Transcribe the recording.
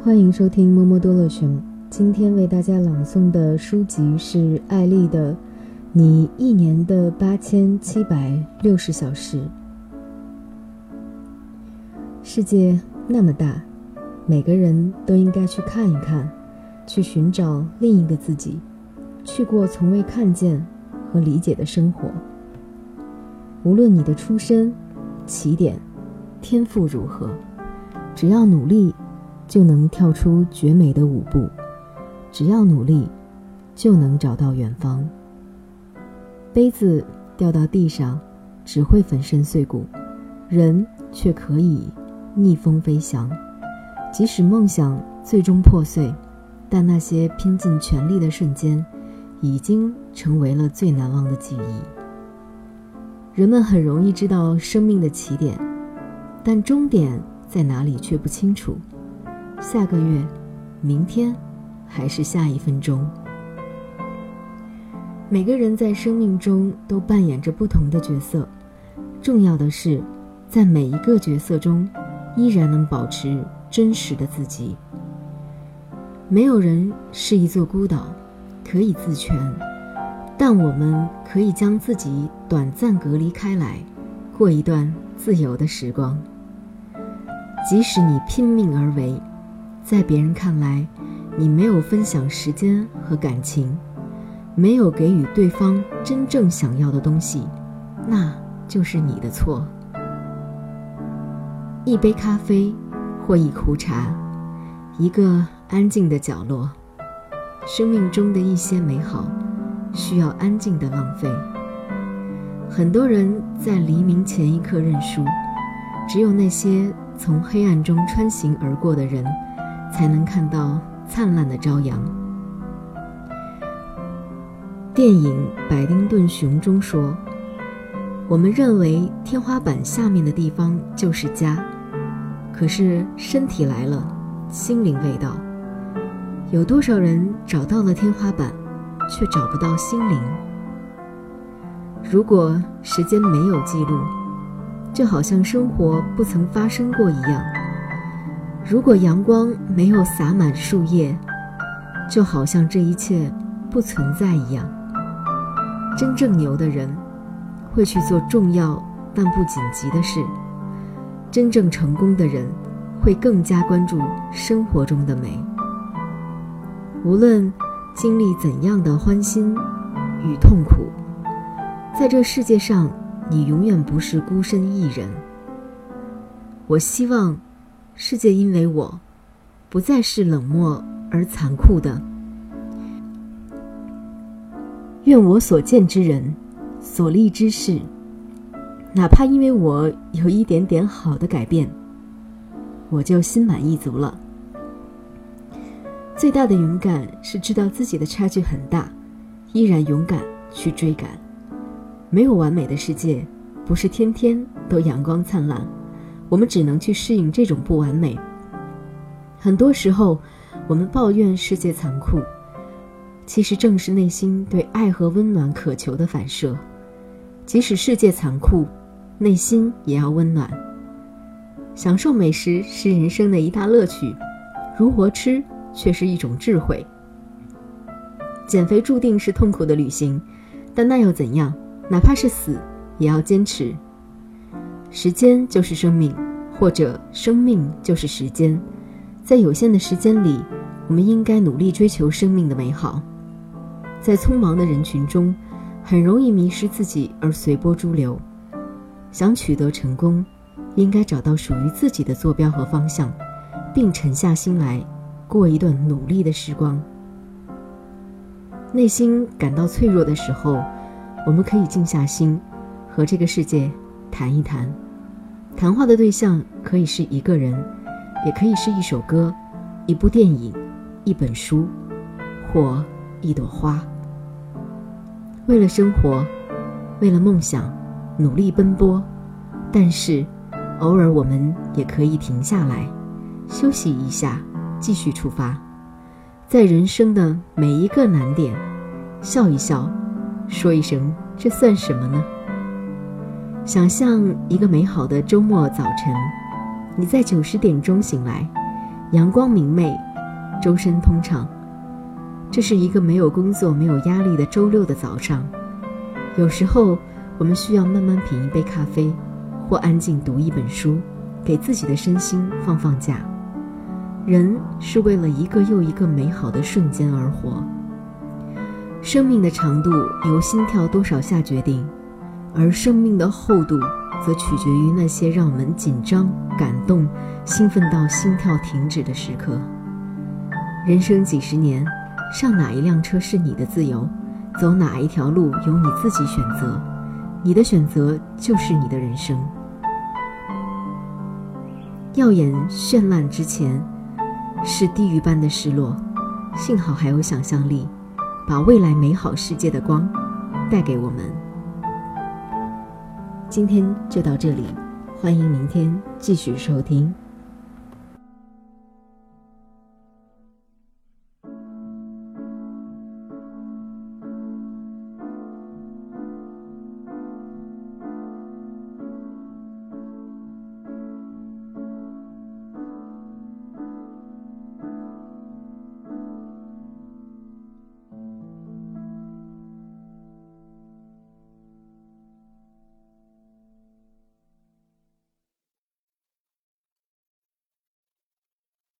欢迎收听《摸摸多乐熊》。今天为大家朗诵的书籍是艾丽的《你一年的八千七百六十小时》。世界那么大，每个人都应该去看一看，去寻找另一个自己，去过从未看见和理解的生活。无论你的出身、起点、天赋如何，只要努力，就能跳出绝美的舞步；只要努力，就能找到远方。杯子掉到地上，只会粉身碎骨；人却可以逆风飞翔。即使梦想最终破碎，但那些拼尽全力的瞬间，已经成为了最难忘的记忆。人们很容易知道生命的起点，但终点在哪里却不清楚。下个月、明天，还是下一分钟？每个人在生命中都扮演着不同的角色，重要的是，在每一个角色中，依然能保持真实的自己。没有人是一座孤岛，可以自全。但我们可以将自己短暂隔离开来，过一段自由的时光。即使你拼命而为，在别人看来，你没有分享时间和感情，没有给予对方真正想要的东西，那就是你的错。一杯咖啡，或一壶茶，一个安静的角落，生命中的一些美好。需要安静的浪费。很多人在黎明前一刻认输，只有那些从黑暗中穿行而过的人，才能看到灿烂的朝阳。电影《百丁顿熊》中说：“我们认为天花板下面的地方就是家，可是身体来了，心灵未到。有多少人找到了天花板？”却找不到心灵。如果时间没有记录，就好像生活不曾发生过一样；如果阳光没有洒满树叶，就好像这一切不存在一样。真正牛的人，会去做重要但不紧急的事；真正成功的人，会更加关注生活中的美。无论。经历怎样的欢欣与痛苦，在这世界上，你永远不是孤身一人。我希望，世界因为我，不再是冷漠而残酷的。愿我所见之人，所立之事，哪怕因为我有一点点好的改变，我就心满意足了。最大的勇敢是知道自己的差距很大，依然勇敢去追赶。没有完美的世界，不是天天都阳光灿烂，我们只能去适应这种不完美。很多时候，我们抱怨世界残酷，其实正是内心对爱和温暖渴求的反射。即使世界残酷，内心也要温暖。享受美食是人生的一大乐趣，如何吃？却是一种智慧。减肥注定是痛苦的旅行，但那又怎样？哪怕是死，也要坚持。时间就是生命，或者生命就是时间。在有限的时间里，我们应该努力追求生命的美好。在匆忙的人群中，很容易迷失自己而随波逐流。想取得成功，应该找到属于自己的坐标和方向，并沉下心来。过一段努力的时光。内心感到脆弱的时候，我们可以静下心，和这个世界谈一谈。谈话的对象可以是一个人，也可以是一首歌、一部电影、一本书，或一朵花。为了生活，为了梦想，努力奔波。但是，偶尔我们也可以停下来，休息一下。继续出发，在人生的每一个难点，笑一笑，说一声“这算什么呢？”想象一个美好的周末早晨，你在九十点钟醒来，阳光明媚，周身通畅。这是一个没有工作、没有压力的周六的早上。有时候，我们需要慢慢品一杯咖啡，或安静读一本书，给自己的身心放放假。人是为了一个又一个美好的瞬间而活。生命的长度由心跳多少下决定，而生命的厚度则取决于那些让我们紧张、感动、兴奋到心跳停止的时刻。人生几十年。上哪一辆车是你的自由，走哪一条路由你自己选择，你的选择就是你的人生。耀眼绚烂之前，是地狱般的失落。幸好还有想象力，把未来美好世界的光带给我们。今天就到这里，欢迎明天继续收听。